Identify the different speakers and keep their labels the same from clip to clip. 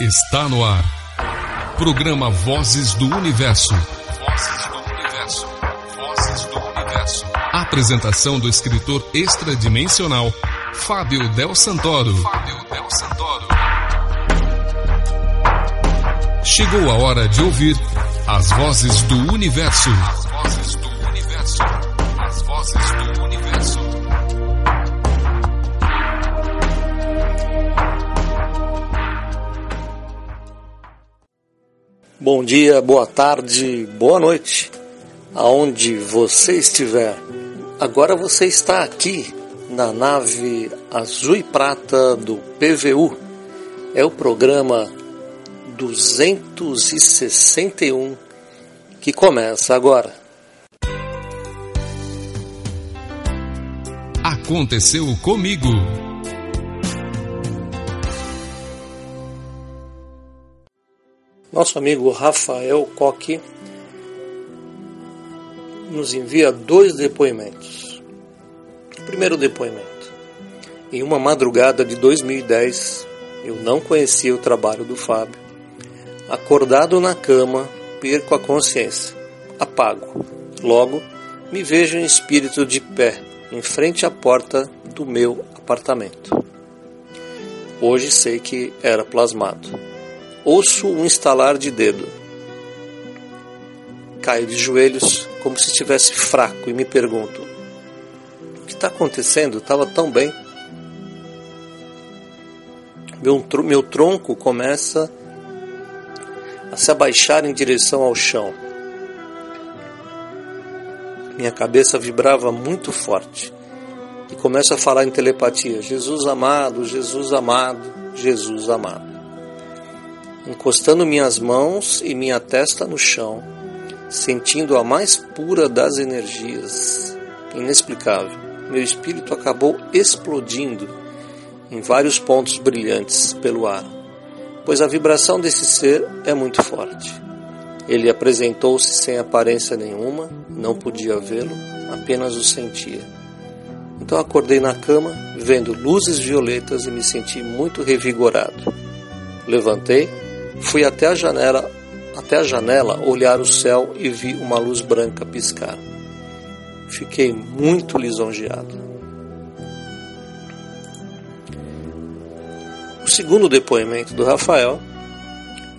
Speaker 1: Está no ar. Programa Vozes do Universo. Vozes do Universo. Vozes do Universo. Apresentação do escritor extradimensional Fábio Del Santoro. Fábio Del Santoro. Chegou a hora de ouvir as vozes do universo.
Speaker 2: Bom dia, boa tarde, boa noite, aonde você estiver. Agora você está aqui na nave azul e prata do PVU. É o programa 261 que começa agora.
Speaker 1: Aconteceu comigo.
Speaker 2: Nosso amigo Rafael Coque nos envia dois depoimentos. O primeiro depoimento. Em uma madrugada de 2010, eu não conhecia o trabalho do Fábio. Acordado na cama, perco a consciência. Apago. Logo, me vejo em espírito de pé, em frente à porta do meu apartamento. Hoje sei que era plasmado. Ouço um estalar de dedo. Caio de joelhos como se estivesse fraco e me pergunto: O que está acontecendo? Estava tão bem. Meu, meu tronco começa a se abaixar em direção ao chão. Minha cabeça vibrava muito forte e começo a falar em telepatia: Jesus amado, Jesus amado, Jesus amado encostando minhas mãos e minha testa no chão, sentindo a mais pura das energias. Inexplicável. Meu espírito acabou explodindo em vários pontos brilhantes pelo ar, pois a vibração desse ser é muito forte. Ele apresentou-se sem aparência nenhuma, não podia vê-lo, apenas o sentia. Então acordei na cama, vendo luzes violetas e me senti muito revigorado. Levantei Fui até a janela, até a janela olhar o céu e vi uma luz branca piscar. Fiquei muito lisonjeado. O segundo depoimento do Rafael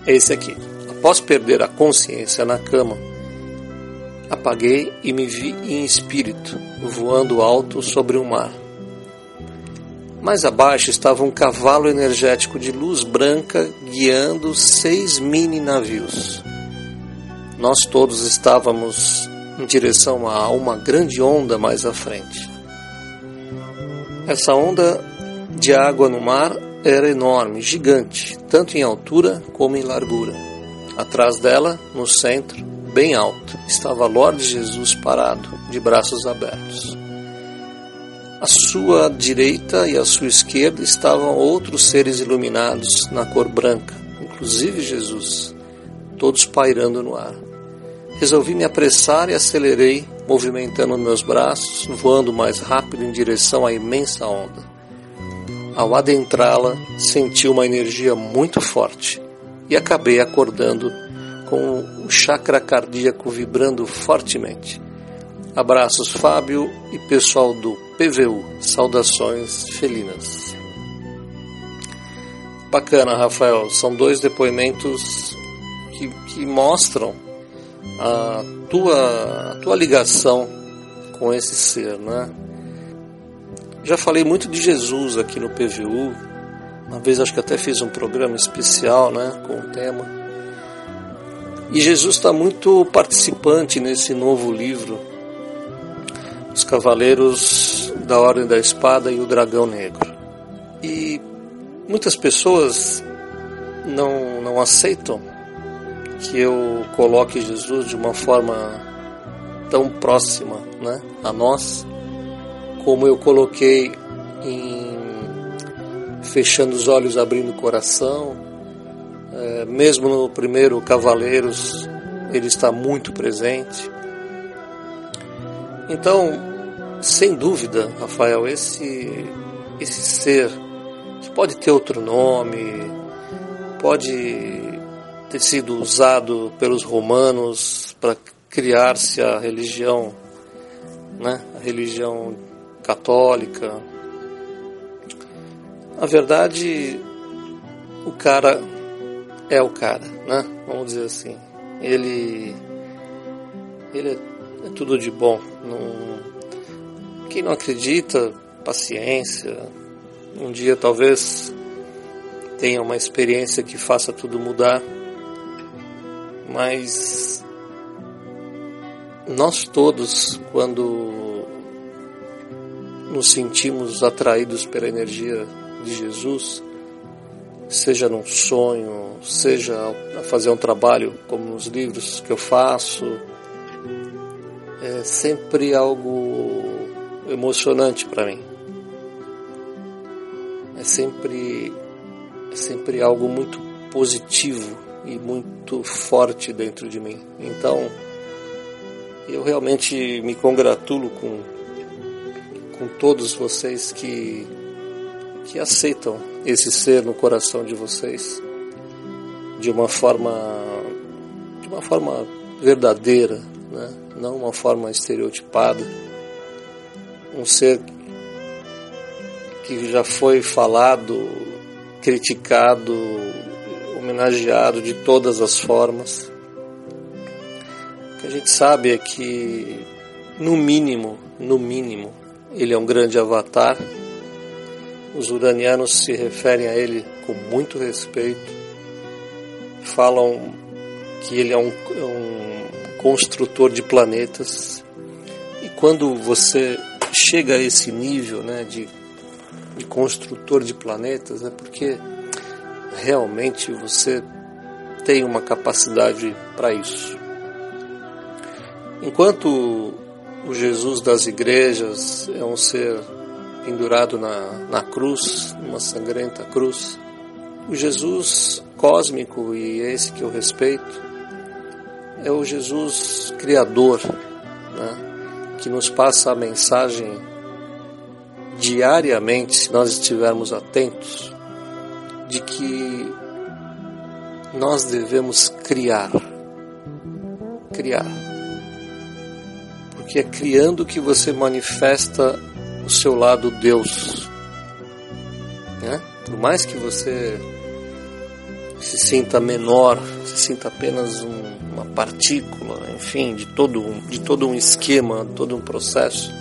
Speaker 2: é esse aqui. Após perder a consciência na cama, apaguei e me vi em espírito, voando alto sobre o mar. Mais abaixo estava um cavalo energético de luz branca guiando seis mini navios. Nós todos estávamos em direção a uma grande onda mais à frente. Essa onda de água no mar era enorme, gigante, tanto em altura como em largura. Atrás dela, no centro, bem alto, estava Lorde Jesus parado, de braços abertos. À sua direita e à sua esquerda estavam outros seres iluminados na cor branca, inclusive Jesus, todos pairando no ar. Resolvi me apressar e acelerei, movimentando meus braços, voando mais rápido em direção à imensa onda. Ao adentrá-la, senti uma energia muito forte e acabei acordando com o chakra cardíaco vibrando fortemente. Abraços, Fábio e pessoal do PVU. Saudações felinas. Bacana, Rafael. São dois depoimentos que, que mostram a tua, a tua ligação com esse ser, né? Já falei muito de Jesus aqui no PVU. Uma vez acho que até fiz um programa especial, né, com o tema. E Jesus está muito participante nesse novo livro os Cavaleiros da Ordem da Espada e o Dragão Negro. E muitas pessoas não, não aceitam que eu coloque Jesus de uma forma tão próxima né, a nós, como eu coloquei em fechando os olhos, abrindo o coração. É, mesmo no primeiro Cavaleiros, ele está muito presente. Então, sem dúvida, Rafael, esse, esse ser que pode ter outro nome, pode ter sido usado pelos romanos para criar-se a religião, né? A religião católica. Na verdade, o cara é o cara, né? Vamos dizer assim. Ele ele é, é tudo de bom. Não, quem não acredita, paciência. Um dia talvez tenha uma experiência que faça tudo mudar. Mas nós todos, quando nos sentimos atraídos pela energia de Jesus, seja num sonho, seja a fazer um trabalho como nos livros que eu faço, é sempre algo emocionante para mim. É sempre, é sempre algo muito positivo e muito forte dentro de mim. Então, eu realmente me congratulo com, com todos vocês que, que aceitam esse ser no coração de vocês de uma forma de uma forma verdadeira, né? não uma forma estereotipada. Um ser que já foi falado, criticado, homenageado de todas as formas. O que a gente sabe é que, no mínimo, no mínimo, ele é um grande avatar. Os uranianos se referem a ele com muito respeito. Falam que ele é um, um construtor de planetas. E quando você chega a esse nível né, de, de construtor de planetas, é porque realmente você tem uma capacidade para isso. Enquanto o Jesus das igrejas é um ser pendurado na, na cruz, numa sangrenta cruz, o Jesus cósmico, e esse que eu respeito, é o Jesus Criador, né, que nos passa a mensagem diariamente, se nós estivermos atentos, de que nós devemos criar. Criar. Porque é criando que você manifesta o seu lado Deus. Né? Por mais que você se sinta menor, se sinta apenas um, uma partícula, enfim, de todo, de todo um esquema, todo um processo.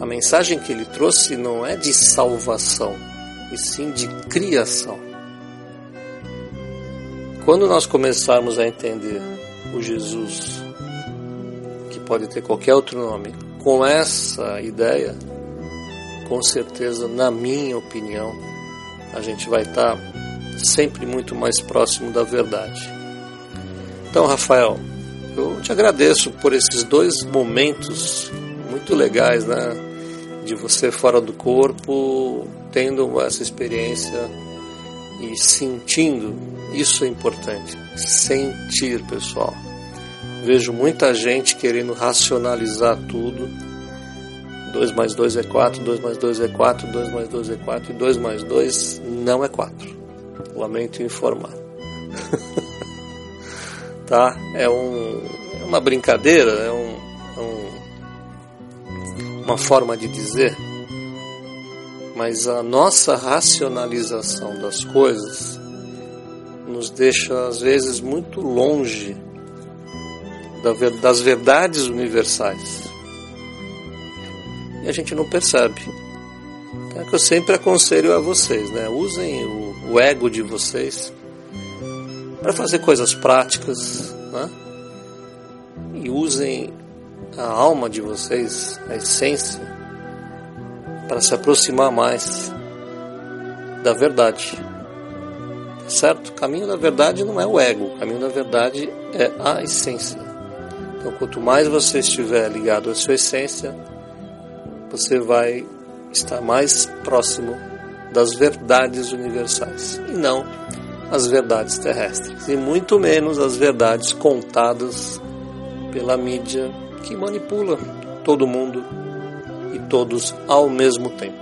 Speaker 2: A mensagem que ele trouxe não é de salvação, e sim de criação. Quando nós começarmos a entender o Jesus, que pode ter qualquer outro nome, com essa ideia, com certeza, na minha opinião, a gente vai estar sempre muito mais próximo da verdade. Então, Rafael, eu te agradeço por esses dois momentos muito legais, né? De você fora do corpo, tendo essa experiência e sentindo, isso é importante. Sentir, pessoal. Vejo muita gente querendo racionalizar tudo. 2 mais 2 é 4, 2 mais 2 é 4, 2 mais 2 é 4 e 2 mais 2 não é 4. Lamento informar. tá? É, um, é uma brincadeira, é, um, é um, uma forma de dizer mas a nossa racionalização das coisas nos deixa às vezes muito longe das verdades universais. E a gente não percebe. É que eu sempre aconselho a vocês, né? Usem o, o ego de vocês para fazer coisas práticas, né? E usem a alma de vocês, a essência, para se aproximar mais da verdade. Certo? O caminho da verdade não é o ego, o caminho da verdade é a essência. Então, quanto mais você estiver ligado à sua essência, você vai estar mais próximo das verdades universais e não as verdades terrestres, e muito menos as verdades contadas pela mídia que manipula todo mundo todos ao mesmo tempo.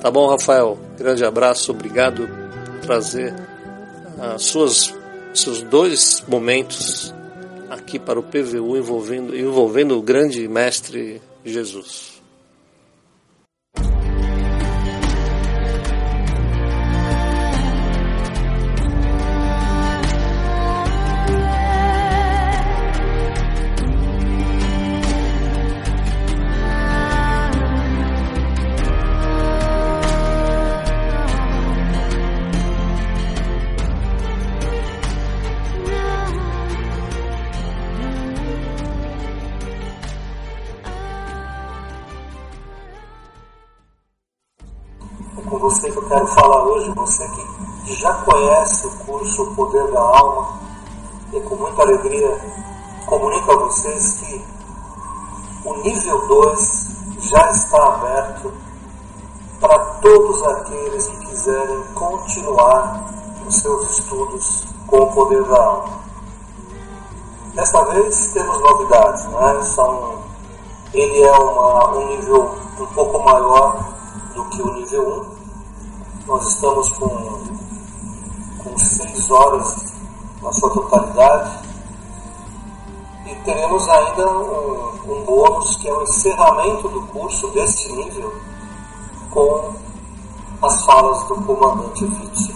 Speaker 2: Tá bom, Rafael? Grande abraço, obrigado trazer as suas seus dois momentos aqui para o PVU envolvendo envolvendo o grande mestre Jesus.
Speaker 3: O Poder da Alma, e com muita alegria comunico a vocês que o nível 2 já está aberto para todos aqueles que quiserem continuar os seus estudos com o poder da alma. Desta vez temos novidades, né? São, ele é uma, um nível um pouco maior do que o nível 1, nós estamos com, horas na sua totalidade e teremos ainda um, um bônus que é o encerramento do curso desse nível com as falas do comandante Vite.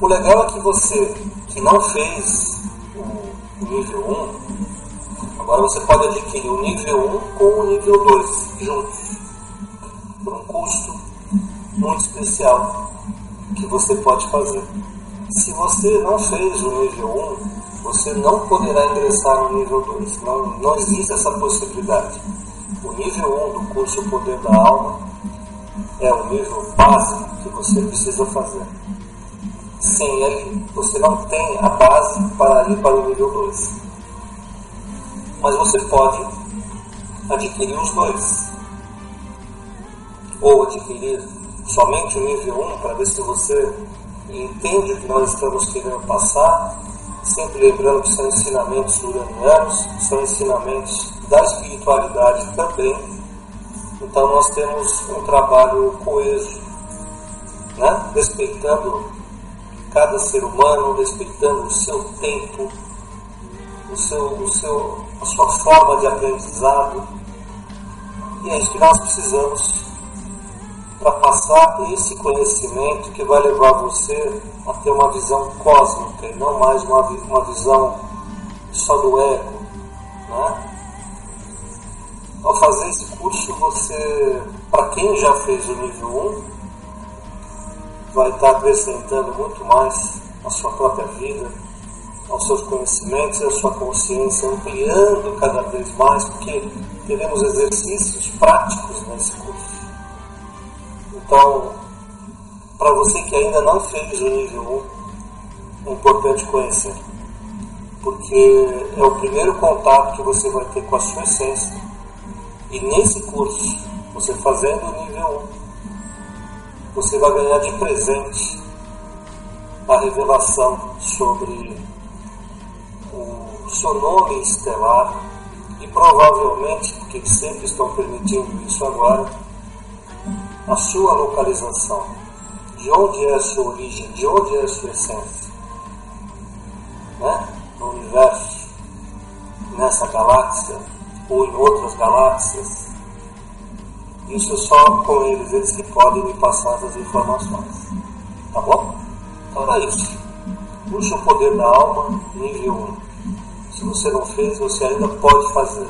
Speaker 3: O legal é que você que não fez o nível 1, agora você pode adquirir o nível 1 com o nível 2 juntos por um custo muito especial que você pode fazer. Se você não fez o nível 1, você não poderá ingressar no nível 2. Não, não existe essa possibilidade. O nível 1 do curso Poder da Alma é o nível básico que você precisa fazer. Sem ele, você não tem a base para ir para o nível 2. Mas você pode adquirir os dois ou adquirir somente o nível 1 para ver se você entende o que nós estamos querendo passar, sempre lembrando que são ensinamentos uranianos, são ensinamentos da espiritualidade também. Então nós temos um trabalho coeso, né? respeitando cada ser humano, respeitando o seu tempo, o seu, o seu, a sua forma de aprendizado. E é isso que nós precisamos para passar esse conhecimento que vai levar você a ter uma visão cósmica e não mais uma, uma visão só do ego. Né? Ao fazer esse curso, você, para quem já fez o nível 1, vai estar acrescentando muito mais à sua própria vida, aos seus conhecimentos e à sua consciência, ampliando cada vez mais, porque teremos exercícios práticos nesse curso. Então, para você que ainda não fez o nível 1, é importante conhecer. Porque é o primeiro contato que você vai ter com a sua essência. E nesse curso, você fazendo o nível 1, você vai ganhar de presente a revelação sobre o seu nome estelar e provavelmente, porque sempre estão permitindo isso agora, a sua localização, de onde é a sua origem, de onde é a sua essência. Né? No universo, nessa galáxia ou em outras galáxias. Isso só com eles, eles que podem me passar essas informações. Tá bom? Então era isso. Puxa o poder da alma, nível 1. Se você não fez, você ainda pode fazer.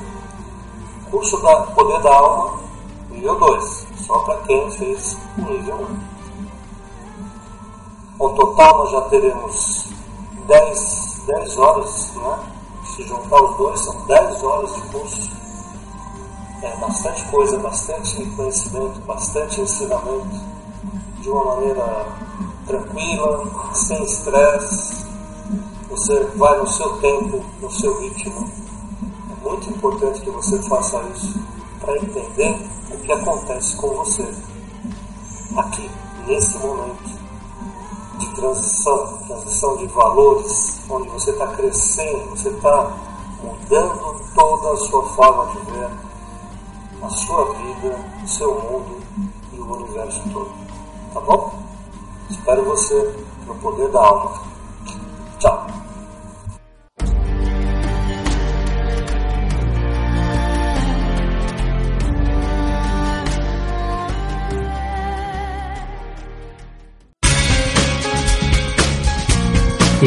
Speaker 3: Curso da poder da alma, nível 2 só para quem fez o nível 1. Ao total nós já teremos 10, 10 horas, né? se juntar os dois são 10 horas de curso. É bastante coisa, bastante conhecimento, bastante ensinamento, de uma maneira tranquila, sem estresse. Você vai no seu tempo, no seu ritmo. É muito importante que você faça isso para entender o que acontece com você aqui, nesse momento de transição, transição de valores, onde você está crescendo, você está mudando toda a sua forma de ver a sua vida, o seu mundo e o universo todo. Tá bom? Espero você no poder da alma. Tchau.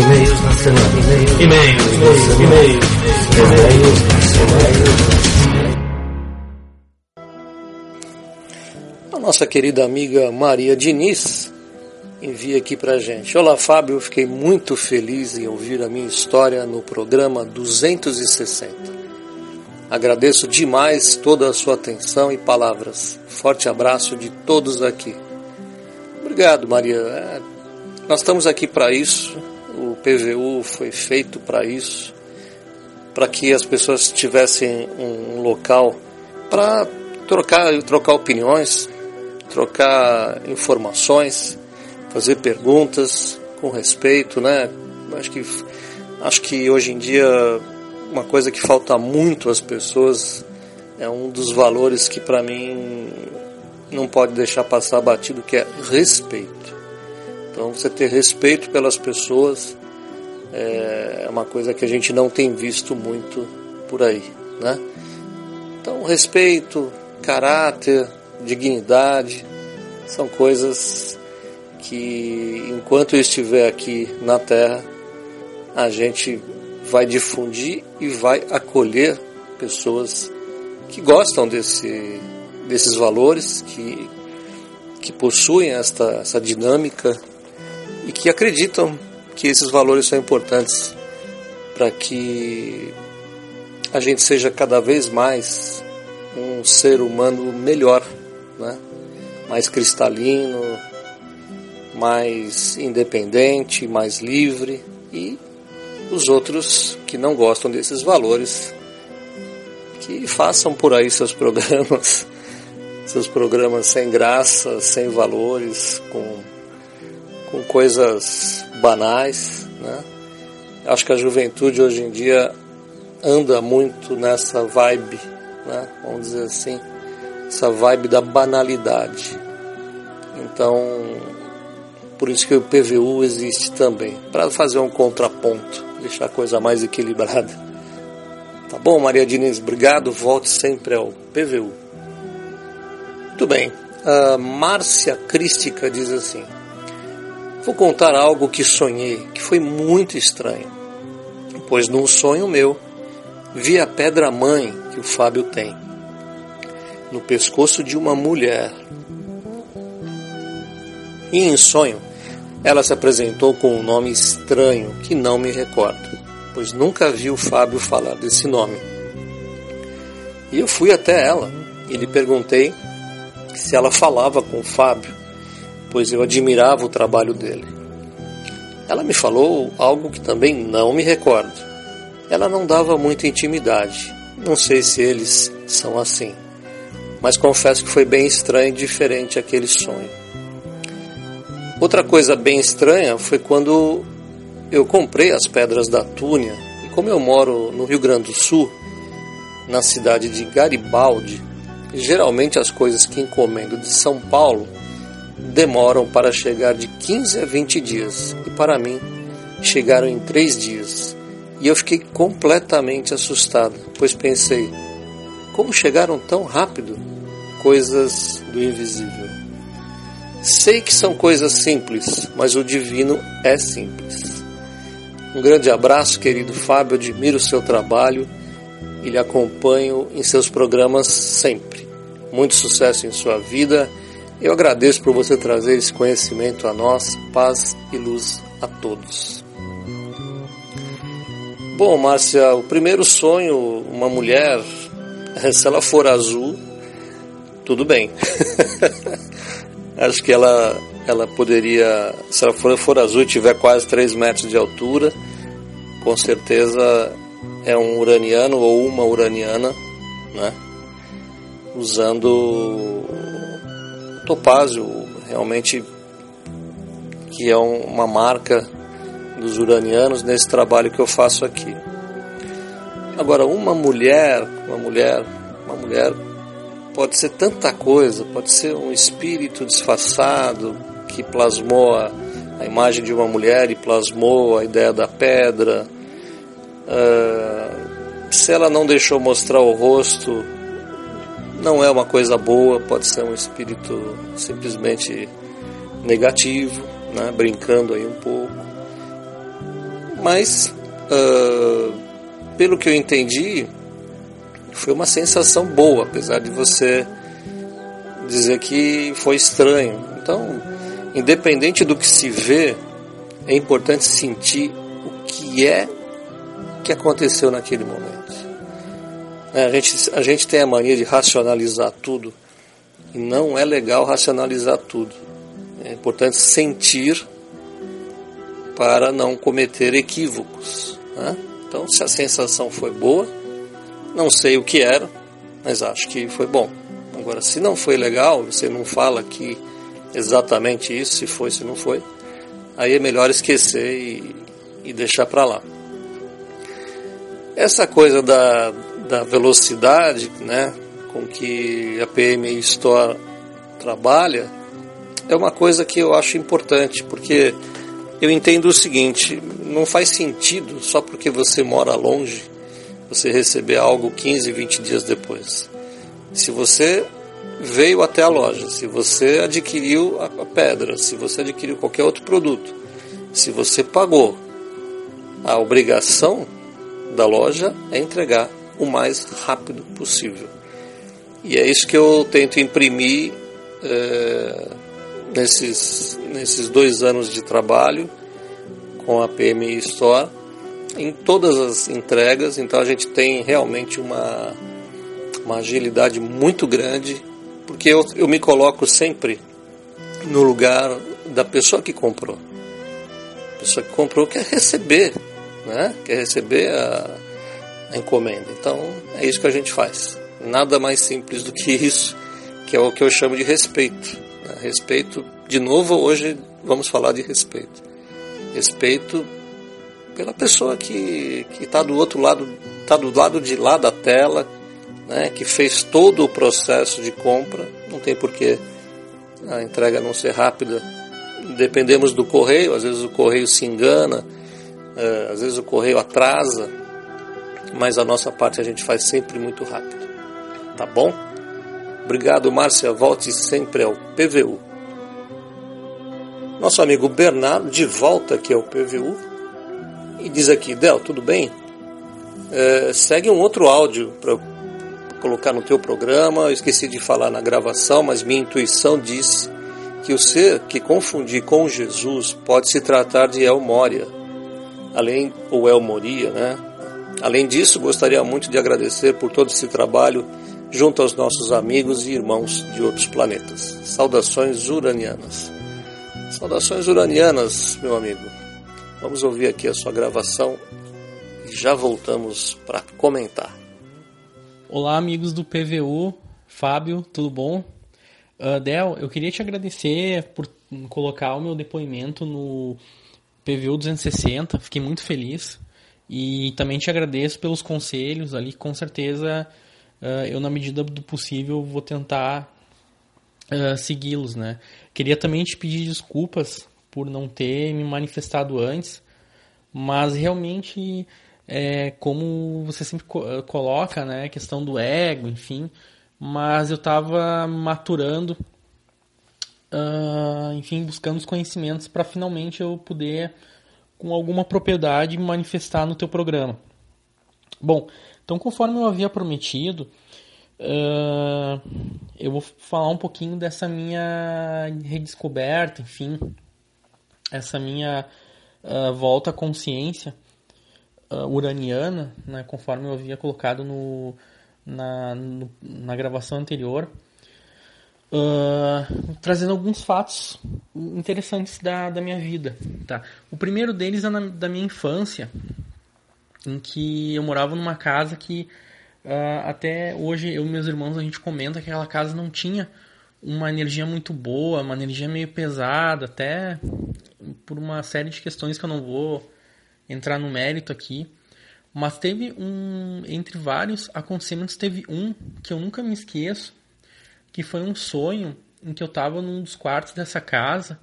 Speaker 2: E-mails na semana. E-mails.
Speaker 4: E-mails.
Speaker 2: E-mails. E-mails na semana. A nossa querida amiga Maria Diniz envia aqui pra gente. Olá, Fábio. Fiquei muito feliz em ouvir a minha história no programa 260. Agradeço demais toda a sua atenção e palavras. Forte abraço de todos aqui. Obrigado, Maria. É, nós estamos aqui para isso. PVU foi feito para isso, para que as pessoas tivessem um local para trocar, trocar opiniões, trocar informações, fazer perguntas com respeito, né? Acho que acho que hoje em dia uma coisa que falta muito às pessoas é um dos valores que para mim não pode deixar passar batido que é respeito. Então, você ter respeito pelas pessoas é uma coisa que a gente não tem visto muito por aí, né? Então, respeito, caráter, dignidade são coisas que, enquanto eu estiver aqui na Terra, a gente vai difundir e vai acolher pessoas que gostam desse, desses valores, que, que possuem esta, essa dinâmica e que acreditam que esses valores são importantes para que a gente seja cada vez mais um ser humano melhor, né? mais cristalino, mais independente, mais livre e os outros que não gostam desses valores que façam por aí seus programas, seus programas sem graça, sem valores, com com coisas banais. Né? Acho que a juventude hoje em dia anda muito nessa vibe, né? vamos dizer assim, essa vibe da banalidade. Então, por isso que o PVU existe também, para fazer um contraponto, deixar a coisa mais equilibrada. Tá bom, Maria Diniz? Obrigado. Volte sempre ao PVU. Muito bem. A Márcia Crística diz assim: Vou contar algo que sonhei, que foi muito estranho, pois num sonho meu vi a pedra-mãe que o Fábio tem no pescoço de uma mulher. E em sonho, ela se apresentou com um nome estranho que não me recordo, pois nunca vi o Fábio falar desse nome. E eu fui até ela e lhe perguntei se ela falava com o Fábio pois eu admirava o trabalho dele. Ela me falou algo que também não me recordo. Ela não dava muita intimidade. Não sei se eles são assim. Mas confesso que foi bem estranho e diferente aquele sonho. Outra coisa bem estranha foi quando eu comprei as pedras da Túnia. E como eu moro no Rio Grande do Sul, na cidade de Garibaldi, geralmente as coisas que encomendo de São Paulo demoram para chegar de 15 a 20 dias e para mim chegaram em três dias. E eu fiquei completamente assustado, pois pensei: como chegaram tão rápido? Coisas do invisível. Sei que são coisas simples, mas o divino é simples. Um grande abraço, querido Fábio. Admiro o seu trabalho e lhe acompanho em seus programas sempre. Muito sucesso em sua vida eu agradeço por você trazer esse conhecimento a nós, paz e luz a todos. Bom, Márcia, o primeiro sonho, uma mulher, se ela for azul, tudo bem. Acho que ela, ela poderia, se ela for, for azul e tiver quase 3 metros de altura, com certeza é um uraniano ou uma uraniana, né? Usando topázio, realmente que é um, uma marca dos uranianos nesse trabalho que eu faço aqui. Agora, uma mulher, uma mulher, uma mulher pode ser tanta coisa, pode ser um espírito disfarçado, que plasmou a, a imagem de uma mulher e plasmou a ideia da pedra. Uh, se ela não deixou mostrar o rosto, não é uma coisa boa, pode ser um espírito simplesmente negativo, né, brincando aí um pouco. Mas, uh, pelo que eu entendi, foi uma sensação boa, apesar de você dizer que foi estranho. Então, independente do que se vê, é importante sentir o que é que aconteceu naquele momento. É, a gente, a gente tem a mania de racionalizar tudo e não é legal racionalizar tudo. É importante sentir para não cometer equívocos. Né? Então, se a sensação foi boa, não sei o que era, mas acho que foi bom. Agora, se não foi legal, você não fala aqui exatamente isso, se foi, se não foi, aí é melhor esquecer e, e deixar para lá. Essa coisa da, da velocidade né, com que a PMI Store trabalha é uma coisa que eu acho importante, porque eu entendo o seguinte: não faz sentido só porque você mora longe você receber algo 15, 20 dias depois. Se você veio até a loja, se você adquiriu a pedra, se você adquiriu qualquer outro produto, se você pagou, a obrigação da loja é entregar o mais rápido possível. E é isso que eu tento imprimir é, nesses, nesses dois anos de trabalho com a PMI Store em todas as entregas, então a gente tem realmente uma, uma agilidade muito grande, porque eu, eu me coloco sempre no lugar da pessoa que comprou. A pessoa que comprou quer receber, né? quer receber a, a encomenda. Então é isso que a gente faz. Nada mais simples do que isso, que é o que eu chamo de respeito. Né? Respeito, de novo, hoje vamos falar de respeito. Respeito pela pessoa que está do outro lado, está do lado de lá da tela, né, que fez todo o processo de compra. Não tem porquê a entrega não ser rápida. Dependemos do correio, às vezes o correio se engana, é, às vezes o correio atrasa, mas a nossa parte a gente faz sempre muito rápido. Tá bom? Obrigado, Márcia. Volte sempre ao PVU. Nosso amigo Bernardo, de volta aqui ao PVU, e diz aqui: Del, tudo bem? É, segue um outro áudio para colocar no teu programa. Eu esqueci de falar na gravação, mas minha intuição diz que o ser que confundir com Jesus pode se tratar de El Moria, além ou El Moria, né? Além disso, gostaria muito de agradecer por todo esse trabalho junto aos nossos amigos e irmãos de outros planetas. Saudações uranianas. Saudações uranianas, meu amigo. Vamos ouvir aqui a sua gravação e já voltamos para comentar.
Speaker 4: Olá, amigos do PVU. Fábio, tudo bom? Uh, Del, eu queria te agradecer por colocar o meu depoimento no PVU 260. Fiquei muito feliz. E também te agradeço pelos conselhos ali, com certeza uh, eu, na medida do possível, vou tentar uh, segui-los, né? Queria também te pedir desculpas por não ter me manifestado antes, mas realmente, é, como você sempre coloca, né, a questão do ego, enfim, mas eu estava maturando, uh, enfim, buscando os conhecimentos para finalmente eu poder com alguma propriedade manifestar no teu programa. Bom, então conforme eu havia prometido, uh, eu vou falar um pouquinho dessa minha redescoberta, enfim, essa minha uh, volta à consciência uh, uraniana, né, conforme eu havia colocado no, na, no, na gravação anterior, uh, trazendo alguns fatos interessantes da, da minha vida. Tá? O primeiro deles é na, da minha infância, em que eu morava numa casa que uh, até hoje eu e meus irmãos a gente comenta que aquela casa não tinha uma energia muito boa, uma energia meio pesada, até por uma série de questões que eu não vou entrar no mérito aqui. Mas teve um, entre vários acontecimentos, teve um que eu nunca me esqueço, que foi um sonho em que eu estava num dos quartos dessa casa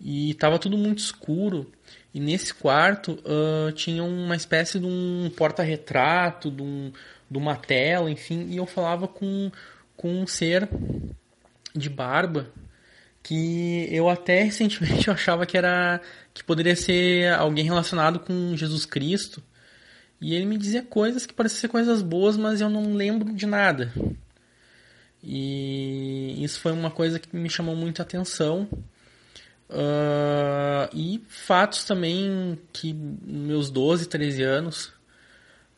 Speaker 4: e estava tudo muito escuro. E nesse quarto uh, tinha uma espécie de um porta-retrato, de, um, de uma tela, enfim, e eu falava com, com um ser de barba que eu até recentemente eu achava que era que poderia ser alguém relacionado com Jesus Cristo. E ele me dizia coisas que pareciam ser coisas boas, mas eu não lembro de nada. E isso foi uma coisa que me chamou muita atenção. Uh, e fatos também que meus 12, 13 anos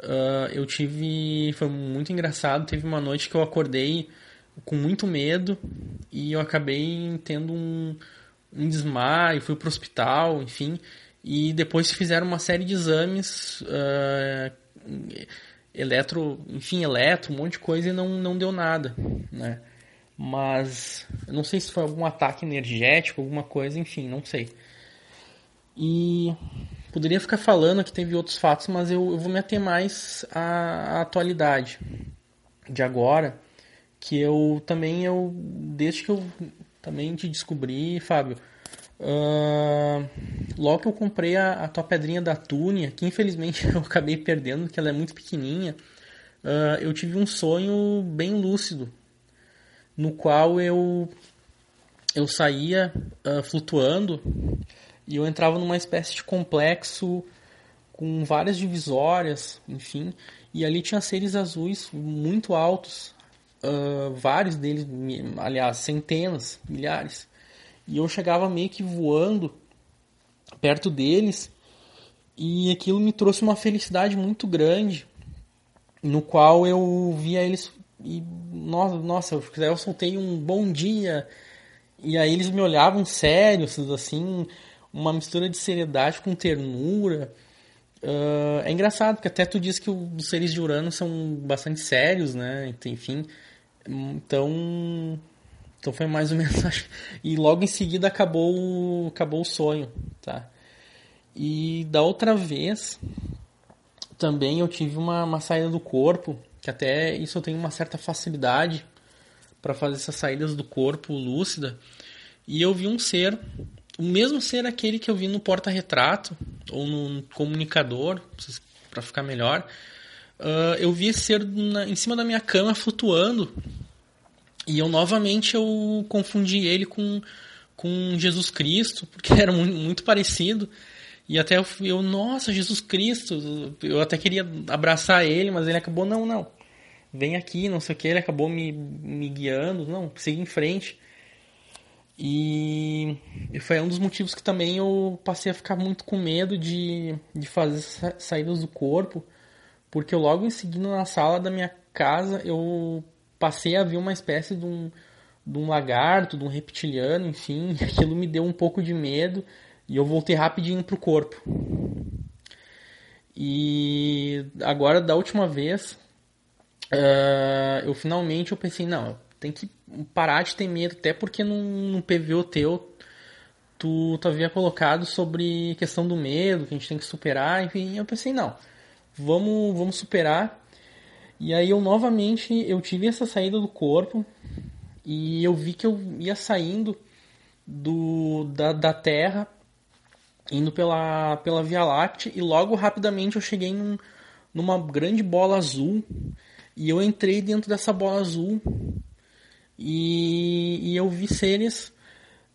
Speaker 4: uh, eu tive. Foi muito engraçado. Teve uma noite que eu acordei com muito medo e eu acabei tendo um, um desmaio, fui pro hospital, enfim. E depois fizeram uma série de exames, uh, eletro, enfim, eletro, um monte de coisa e não, não deu nada, né? Mas eu não sei se foi algum ataque energético, alguma coisa, enfim, não sei. E poderia ficar falando que teve outros fatos, mas eu, eu vou me ater mais à, à atualidade de agora, que eu também eu desde que eu também te descobri, Fábio, logo que eu comprei a, a tua pedrinha da Túnia, que infelizmente eu acabei perdendo, porque ela é muito pequenininha, uh, eu tive um sonho bem lúcido no qual eu eu saía uh, flutuando e eu entrava numa espécie de complexo com várias divisórias, enfim, e ali tinha seres azuis muito altos, vários deles, aliás, centenas, milhares, e eu chegava meio que voando perto deles e aquilo me trouxe uma felicidade muito grande, no qual eu via eles e nossa, nossa, eu soltei um bom dia. E aí eles me olhavam sérios, assim, uma mistura de seriedade com ternura. Uh, é engraçado, porque até tu diz que os seres de Urano são bastante sérios, né? Enfim, então, então foi mais ou menos. E logo em seguida acabou, acabou o sonho, tá? E da outra vez, também eu tive uma, uma saída do corpo que até isso eu tenho uma certa facilidade para fazer essas saídas do corpo lúcida. E eu vi um ser, o mesmo ser aquele que eu vi no porta-retrato ou no comunicador, para ficar melhor. Uh, eu vi esse ser na, em cima da minha cama flutuando e eu novamente eu confundi ele com, com Jesus Cristo, porque era muito, parecido. E até eu, eu, nossa, Jesus Cristo, eu até queria abraçar ele, mas ele acabou, não, não, vem aqui, não sei o que, ele acabou me, me guiando, não, siga em frente. E, e foi um dos motivos que também eu passei a ficar muito com medo de, de fazer saídas do corpo, porque eu logo em seguida na sala da minha casa eu passei a ver uma espécie de um, de um lagarto, de um reptiliano, enfim, aquilo me deu um pouco de medo e eu voltei rapidinho pro corpo. E agora, da última vez, uh, eu finalmente eu pensei, não, tem que parar de ter medo, até porque num, num PVO teu tu, tu havia colocado sobre questão do medo, que a gente tem que superar, enfim, eu pensei, não, vamos, vamos superar. E aí eu novamente eu tive essa saída do corpo e eu vi que eu ia saindo do, da, da Terra indo pela, pela Via Láctea e logo rapidamente eu cheguei num, numa grande bola azul e eu entrei dentro dessa bola azul e, e eu vi seres.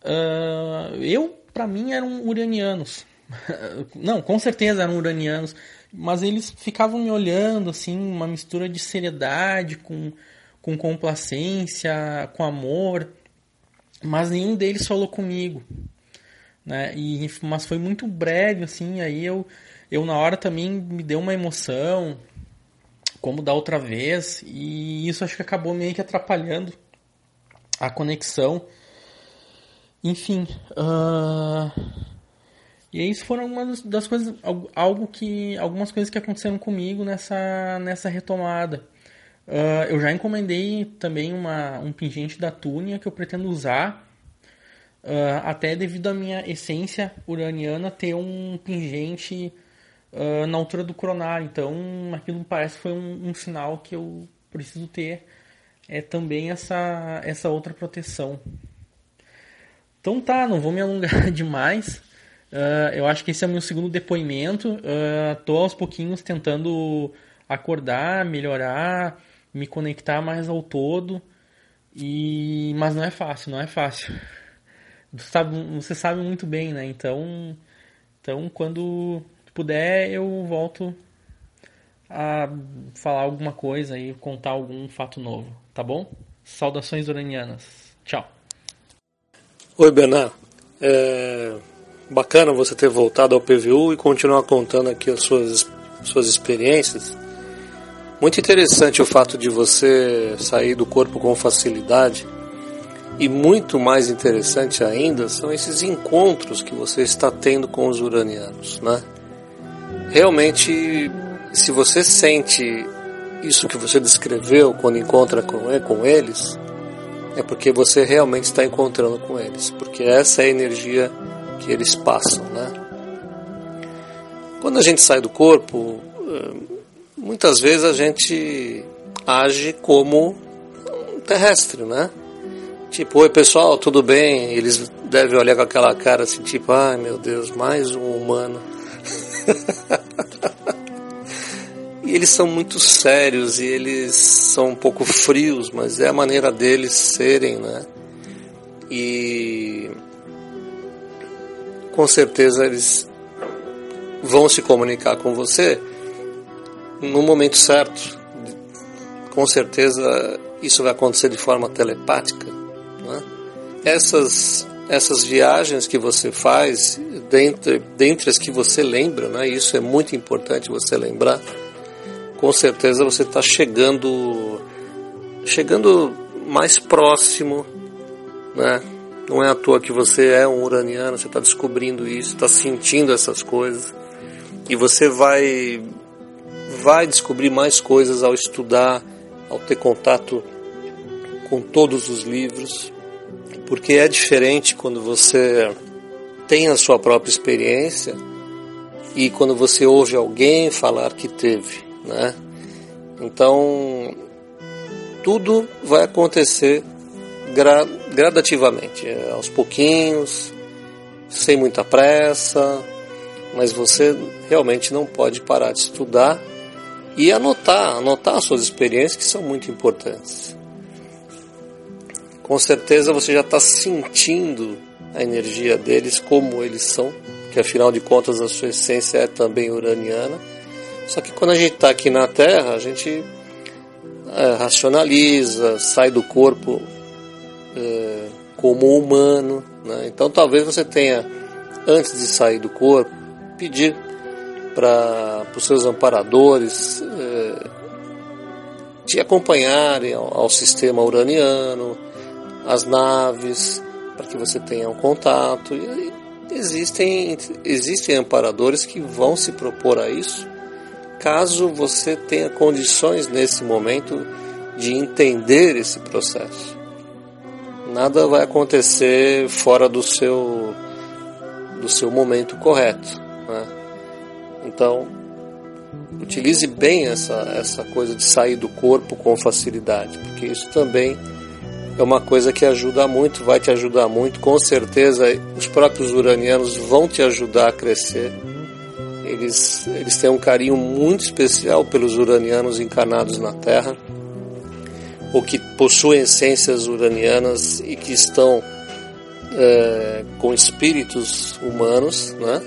Speaker 4: Uh, eu, para mim, eram uranianos. Não, com certeza eram uranianos, mas eles ficavam me olhando assim, uma mistura de seriedade com, com complacência, com amor, mas nenhum deles falou comigo né? E, mas foi muito breve, assim, aí eu, eu na hora também me deu uma emoção, como da outra vez, e isso acho que acabou meio que atrapalhando a conexão. Enfim, uh... e isso foram algumas das coisas, algo que, algumas coisas que aconteceram comigo nessa, nessa retomada. Uh, eu já encomendei também uma, um pingente da Túnia que eu pretendo usar Uh, até devido à minha essência uraniana ter um pingente uh, na altura do coronário. Então, aquilo parece que foi um, um, sinal que eu preciso ter é também essa, essa outra proteção. Então tá, não vou me alongar demais. Uh, eu acho que esse é o meu segundo depoimento. Uh, tô aos pouquinhos tentando acordar, melhorar, me conectar mais ao todo. E mas não é fácil, não é fácil. Você sabe, você sabe muito bem, né? Então, então quando puder eu volto a falar alguma coisa e contar algum fato novo, tá bom? Saudações uranianas. Tchau.
Speaker 2: Oi, Bernard. É bacana você ter voltado ao PVU e continuar contando aqui as suas, suas experiências. Muito interessante o fato de você sair do corpo com facilidade. E muito mais interessante ainda são esses encontros que você está tendo com os uranianos, né? Realmente, se você sente isso que você descreveu quando encontra com eles, é porque você realmente está encontrando com eles, porque essa é a energia que eles passam, né? Quando a gente sai do corpo, eh, muitas vezes a gente age como um terrestre, né? Tipo, oi pessoal, tudo bem? Eles devem olhar com aquela cara assim, tipo, ai meu Deus, mais um humano. e eles são muito sérios e eles são um pouco frios, mas é a maneira deles serem, né? E com certeza eles vão se comunicar com você no momento certo. Com certeza isso vai acontecer de forma telepática. Né? Essas, essas viagens que você faz, dentre, dentre as que você lembra, né? isso é muito importante você lembrar, com certeza você está chegando, chegando mais próximo né? Não é à toa que você é um uraniano, você está descobrindo isso, está sentindo essas coisas. E você vai, vai descobrir mais coisas ao estudar, ao ter contato com todos os livros. Porque é diferente quando você tem a sua própria experiência e quando você ouve alguém falar que teve, né? Então, tudo vai acontecer gra gradativamente, é, aos pouquinhos, sem muita pressa, mas você realmente não pode parar de estudar e anotar, anotar suas experiências que são muito importantes. Com certeza você já está sentindo a energia deles, como eles são, que afinal de contas a sua essência é também uraniana. Só que quando a gente está aqui na Terra, a gente é, racionaliza, sai do corpo é, como humano. Né? Então talvez você tenha, antes de sair do corpo, pedir para os seus amparadores é, te acompanharem ao, ao, sistema uraniano, as naves, para que você tenha um contato. E existem, existem amparadores que vão se propor a isso, caso você tenha condições nesse momento de entender esse processo nada vai acontecer fora do seu do seu momento correto. Né? Então, utilize bem essa, essa coisa de sair do corpo com facilidade, porque isso também é uma coisa que ajuda muito, vai te ajudar muito. Com certeza, os próprios uranianos vão te ajudar a crescer. Eles, eles têm um carinho muito especial pelos uranianos encarnados na Terra ou que possuem essências uranianas e que estão é, com espíritos humanos, né?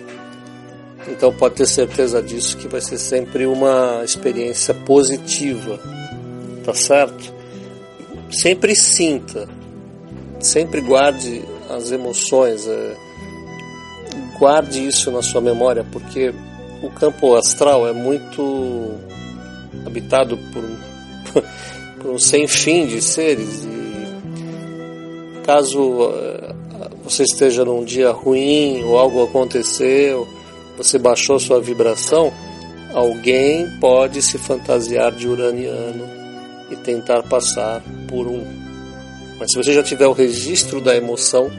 Speaker 2: Então pode ter certeza disso que vai ser sempre uma experiência positiva, tá certo? Sempre sinta, sempre guarde as emoções, é, guarde isso na sua memória, porque o campo astral é muito habitado por por um sem fim de seres e caso eh, você esteja num dia ruim ou algo aconteceu, você baixou sua vibração, alguém pode se fantasiar de uraniano e tentar passar por um. Mas se você já tiver o registro da emoção,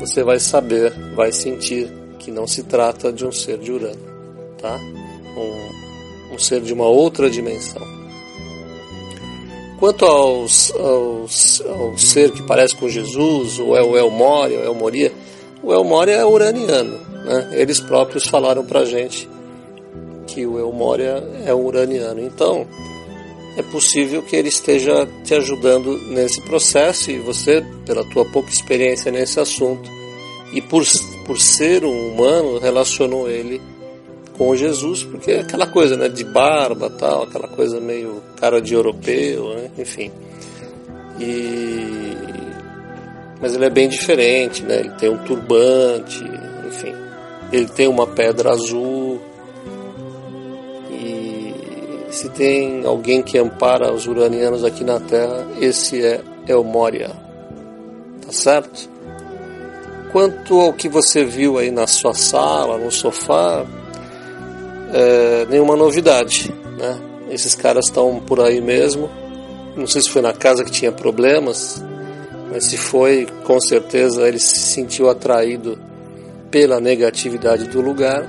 Speaker 2: você vai saber, vai sentir que não se trata de um ser de urânio, tá? Um, um ser de uma outra dimensão. Quanto aos, aos, ao ser que parece com Jesus, ou é o El Moria, ou El Moria, o El é uraniano. Né? Eles próprios falaram para gente que o El Moria é uraniano. Então, é possível que ele esteja te ajudando nesse processo e você, pela tua pouca experiência nesse assunto e por, por ser um humano, relacionou ele com Jesus, porque é aquela coisa, né, de barba, tal, aquela coisa meio cara de europeu, né, enfim. E mas ele é bem diferente, né? Ele tem um turbante, enfim. Ele tem uma pedra azul. E se tem alguém que ampara os uranianos aqui na Terra, esse é Elmoria. Tá certo? Quanto ao que você viu aí na sua sala, no sofá, é, nenhuma novidade, né? Esses caras estão por aí mesmo. Não sei se foi na casa que tinha problemas, mas se foi, com certeza ele se sentiu atraído pela negatividade do lugar.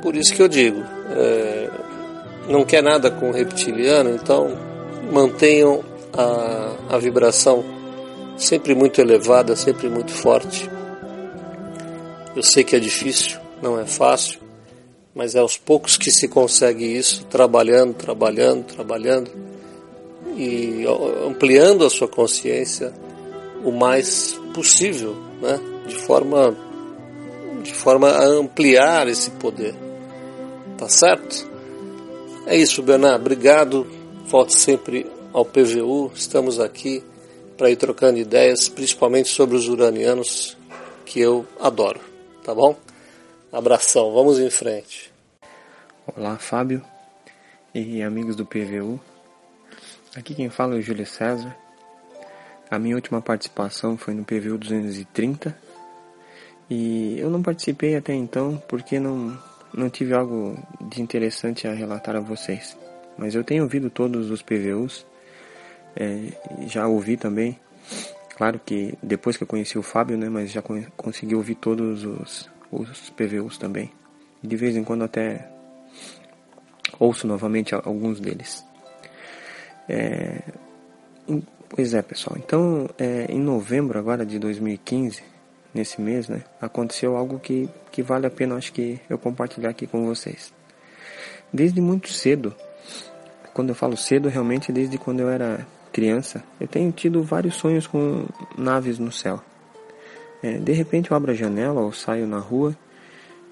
Speaker 2: Por isso que eu digo, é, não quer nada com o reptiliano, então mantenham a, a vibração sempre muito elevada, sempre muito forte. Eu sei que é difícil, não é fácil, mas é aos poucos que se consegue isso, trabalhando, trabalhando, trabalhando e ampliando a sua consciência o mais possível, né? de, forma, de forma a ampliar esse poder. Tá certo? É isso, Bernardo. Obrigado. Volte sempre ao PVU. Estamos aqui para ir trocando ideias, principalmente sobre os uranianos, que eu adoro. Tá bom? Abração. Vamos em frente.
Speaker 5: Olá, Fábio e amigos do PVU. Aqui quem fala é o Júlio César. A minha última participação foi no PVU 230 e eu não participei até então porque não, não tive algo de interessante a relatar a vocês. Mas eu tenho ouvido todos os PVUs, é, já ouvi também. Claro que depois que eu conheci o Fábio, né, mas já consegui ouvir todos os, os PVUs também. De vez em quando até ouço novamente alguns deles. É, pois é, pessoal. Então, é, em novembro agora de 2015, nesse mês, né, aconteceu algo que, que vale a pena, acho que eu compartilhar aqui com vocês. Desde muito cedo, quando eu falo cedo, realmente desde quando eu era criança, eu tenho tido vários sonhos com naves no céu. É, de repente eu abro a janela ou saio na rua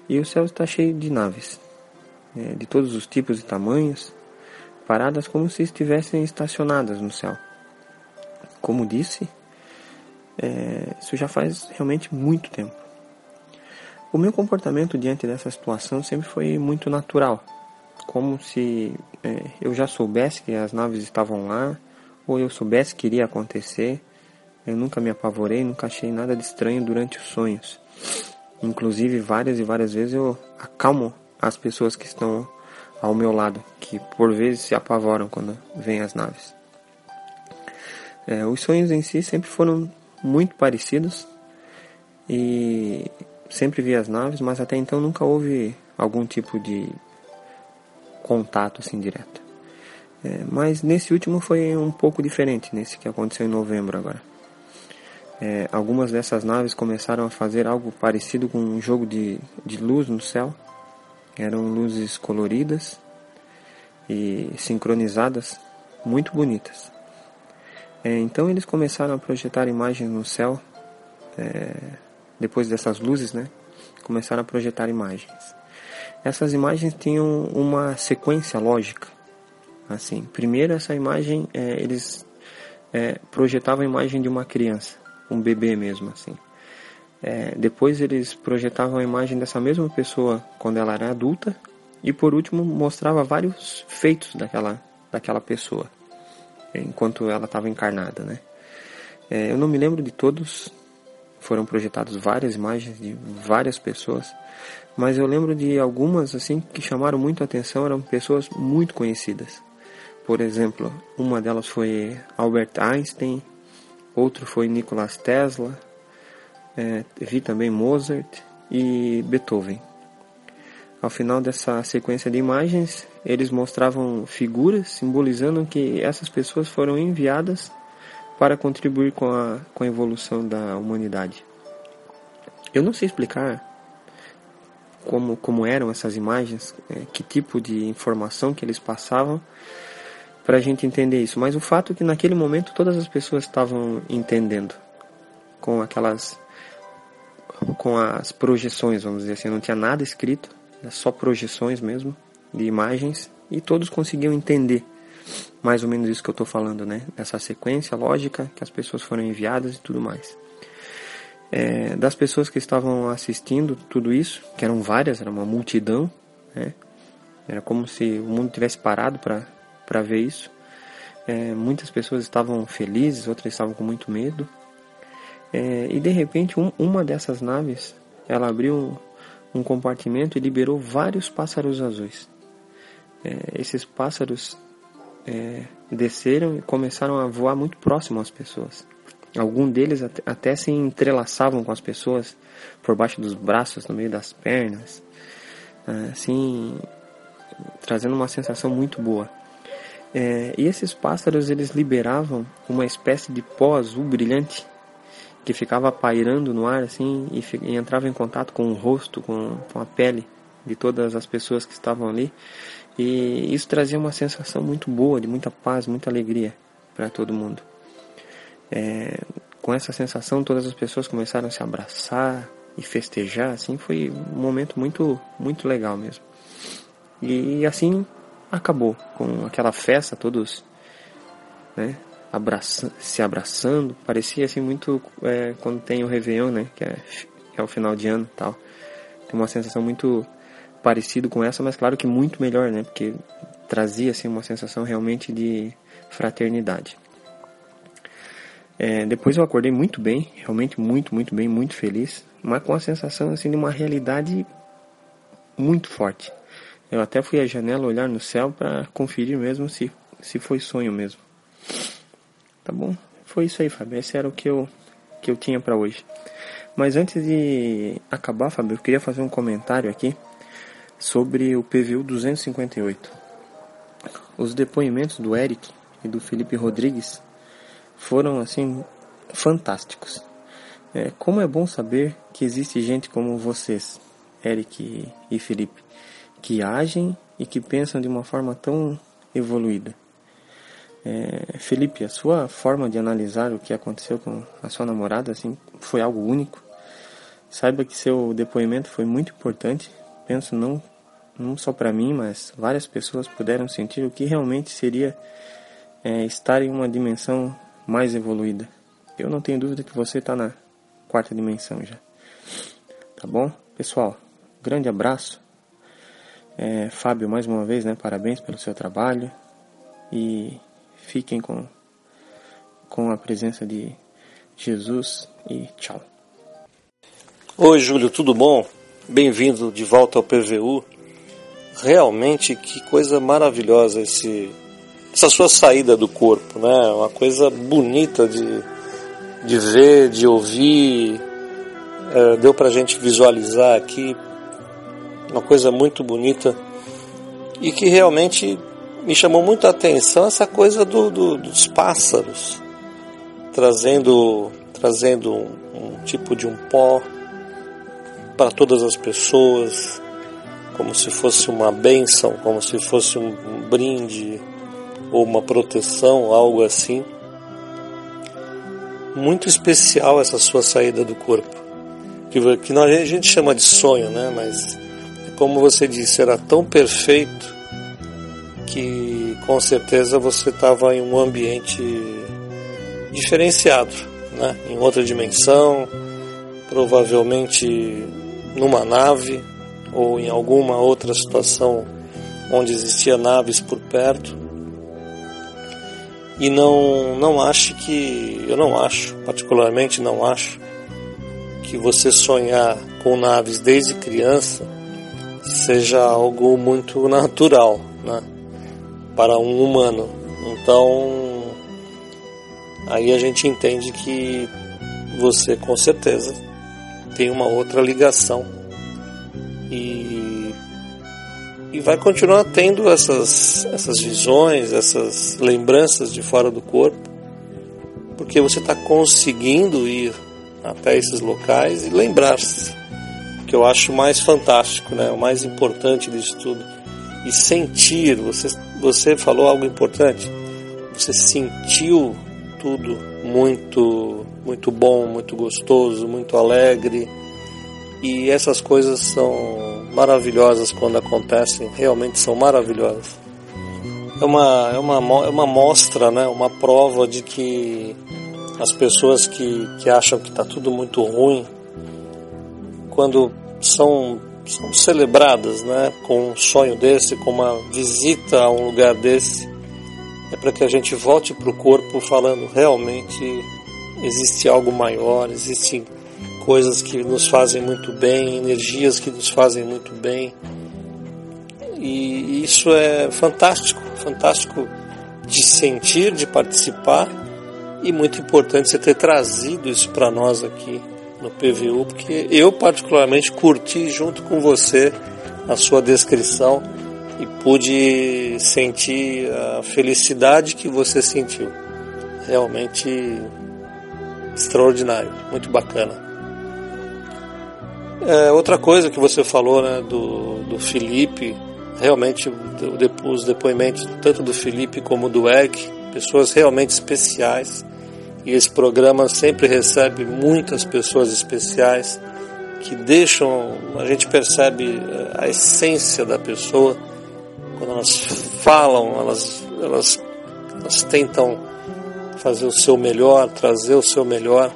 Speaker 5: e o céu está cheio de naves, é, de todos os tipos e tamanhos, paradas como se estivessem estacionadas no céu. Como disse, é, isso já faz realmente muito tempo. O meu comportamento diante dessa situação sempre foi muito natural, como se é, eu já soubesse que as naves estavam lá, ou eu soubesse que iria acontecer. Eu nunca me apavorei, nunca achei nada de estranho durante os sonhos. Inclusive, várias e várias vezes eu acalmo as pessoas que estão ao meu lado, que por vezes se apavoram quando vêm as naves. É, os sonhos em si sempre foram muito parecidos e sempre vi as naves, mas até então nunca houve algum tipo de contato assim direto. É, mas nesse último foi um pouco diferente, nesse que aconteceu em novembro agora. É, algumas dessas naves começaram a fazer algo parecido com um jogo de, de luz no céu eram luzes coloridas e sincronizadas, muito bonitas. É, então eles começaram a projetar imagens no céu, é, depois dessas luzes, né? Começaram a projetar imagens. Essas imagens tinham uma sequência lógica. Assim, primeiro essa imagem, é, eles é, projetavam a imagem de uma criança, um bebê mesmo, assim. É, depois eles projetavam a imagem dessa mesma pessoa quando ela era adulta e por último mostrava vários feitos daquela, daquela pessoa enquanto ela estava encarnada, né? É, eu não me lembro de todos, foram projetadas várias imagens de várias pessoas, mas eu lembro de algumas assim que chamaram muito a atenção, eram pessoas muito conhecidas. Por exemplo, uma delas foi Albert Einstein, outro foi Nikola Tesla, é, vi também Mozart e Beethoven. Ao final dessa sequência de imagens, eles mostravam figuras simbolizando que essas pessoas foram enviadas para contribuir com a, com a evolução da humanidade. Eu não sei explicar como, como eram essas imagens, é, que tipo de informação que eles passavam para a gente entender isso, mas o fato é que naquele momento todas as pessoas estavam entendendo com aquelas com as projeções, vamos dizer assim, não tinha nada escrito, só projeções mesmo de imagens e todos conseguiam entender mais ou menos isso que eu estou falando, né? Essa sequência lógica que as pessoas foram enviadas e tudo mais. É, das pessoas que estavam assistindo tudo isso, que eram várias, era uma multidão, né? Era como se o mundo tivesse parado para ver isso. É, muitas pessoas estavam felizes, outras estavam com muito medo. É, e de repente, um, uma dessas naves, ela abriu um compartimento e liberou vários pássaros azuis. É, esses pássaros é, desceram e começaram a voar muito próximo às pessoas. Alguns deles até, até, se entrelaçavam com as pessoas por baixo dos braços, no meio das pernas, assim, trazendo uma sensação muito boa. É, e esses pássaros eles liberavam uma espécie de pó azul brilhante que ficava pairando no ar assim e, e entrava em contato com o rosto, com, com a pele de todas as pessoas que estavam ali. E isso trazia uma sensação muito boa, de muita paz, muita alegria para todo mundo. É, com essa sensação, todas as pessoas começaram a se abraçar e festejar, assim, foi um momento muito, muito legal mesmo. E assim acabou com aquela festa, todos né, abraça, se abraçando. Parecia assim muito é, quando tem o Réveillon, né? Que é, que é o final de ano tal. Tem uma sensação muito parecida com essa, mas claro que muito melhor, né? Porque trazia assim uma sensação realmente de fraternidade. É, depois eu acordei muito bem, realmente muito, muito bem, muito feliz, mas com a sensação assim de uma realidade muito forte. Eu até fui à janela olhar no céu para conferir mesmo se se foi sonho mesmo. Tá bom? Foi isso aí, Fábio. Esse era o que eu, que eu tinha para hoje. Mas antes de acabar, Fábio, eu queria fazer um comentário aqui sobre o PVU 258. Os depoimentos do Eric e do Felipe Rodrigues foram assim fantásticos. É, como é bom saber que existe gente como vocês, Eric e Felipe, que agem e que pensam de uma forma tão evoluída. É, Felipe, a sua forma de analisar o que aconteceu com a sua namorada assim foi algo único. Saiba que seu depoimento foi muito importante. Penso não não só para mim, mas várias pessoas puderam sentir o que realmente seria é, estar em uma dimensão mais evoluída. Eu não tenho dúvida que você está na quarta dimensão já. Tá bom, pessoal? Grande abraço. É, Fábio, mais uma vez, né? Parabéns pelo seu trabalho e Fiquem com, com a presença de Jesus e tchau.
Speaker 2: Oi, Júlio, tudo bom? Bem-vindo de volta ao PVU. Realmente, que coisa maravilhosa esse, essa sua saída do corpo, né? Uma coisa bonita de, de ver, de ouvir. É, deu pra gente visualizar aqui uma coisa muito bonita e que realmente me chamou muito a atenção essa coisa do, do, dos pássaros trazendo trazendo um, um tipo de um pó para todas as pessoas como se fosse uma bênção como se fosse um, um brinde ou uma proteção algo assim. Muito especial essa sua saída do corpo que, que a gente chama de sonho né? Mas como você disse era tão perfeito que com certeza você estava em um ambiente diferenciado, né? em outra dimensão, provavelmente numa nave ou em alguma outra situação onde existia naves por perto. E não, não acho que, eu não acho, particularmente não acho, que você sonhar com naves desde criança seja algo muito natural, né? para um humano. Então, aí a gente entende que você com certeza tem uma outra ligação e e vai continuar tendo essas, essas visões, essas lembranças de fora do corpo, porque você está conseguindo ir até esses locais e lembrar-se, que eu acho mais fantástico, né? o mais importante disso tudo. E sentir, você, você falou algo importante, você sentiu tudo muito, muito bom, muito gostoso, muito alegre. E essas coisas são maravilhosas quando acontecem, realmente são maravilhosas. É uma, é uma, é uma mostra, né? uma prova de que as pessoas que, que acham que está tudo muito ruim, quando são, são celebradas né? com um sonho desse, com uma visita a um lugar desse, é para que a gente volte para o corpo falando realmente existe algo maior, existem coisas que nos fazem muito bem, energias que nos fazem muito bem. E isso é fantástico, fantástico de sentir, de participar e muito importante você ter trazido isso para nós aqui no PVU, porque eu particularmente curti junto com você a sua descrição e pude sentir a felicidade que você sentiu. Realmente extraordinário, muito bacana. É, outra coisa que você falou né, do, do Felipe, realmente os depoimentos tanto do Felipe como do Eric, pessoas realmente especiais. E esse programa sempre recebe muitas pessoas especiais que deixam, a gente percebe é, a essência da pessoa quando elas falam, elas, elas, elas tentam fazer o seu melhor, trazer o seu melhor.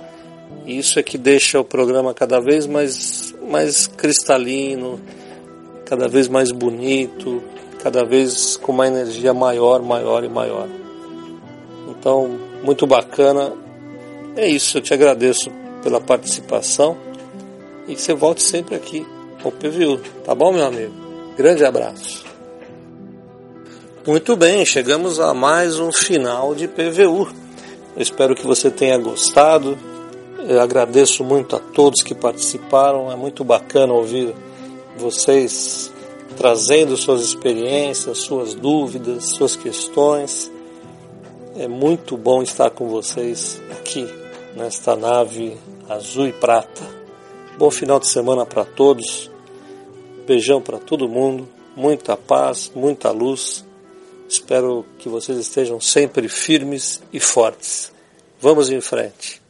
Speaker 2: E isso é que deixa o programa cada vez mais, mais cristalino, cada vez mais bonito, cada vez com uma energia maior, maior e maior. Então, muito bacana. É isso, eu te agradeço pela participação e que você volte sempre aqui ao PVU, tá bom, meu amigo? Grande abraço. Muito bem, chegamos a mais um final de PVU. Eu espero que você tenha gostado. Eu agradeço muito a todos que participaram. É muito bacana ouvir vocês trazendo suas experiências, suas dúvidas, suas questões. É muito bom estar com vocês aqui nesta nave azul e prata. Bom final de semana para todos. Beijão para todo mundo. Muita paz, muita luz Espero que vocês estejam sempre firmes e fortes. Vamos em frente.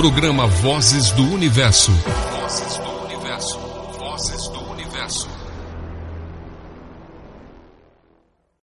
Speaker 1: Programa Vozes do Universo. Vozes do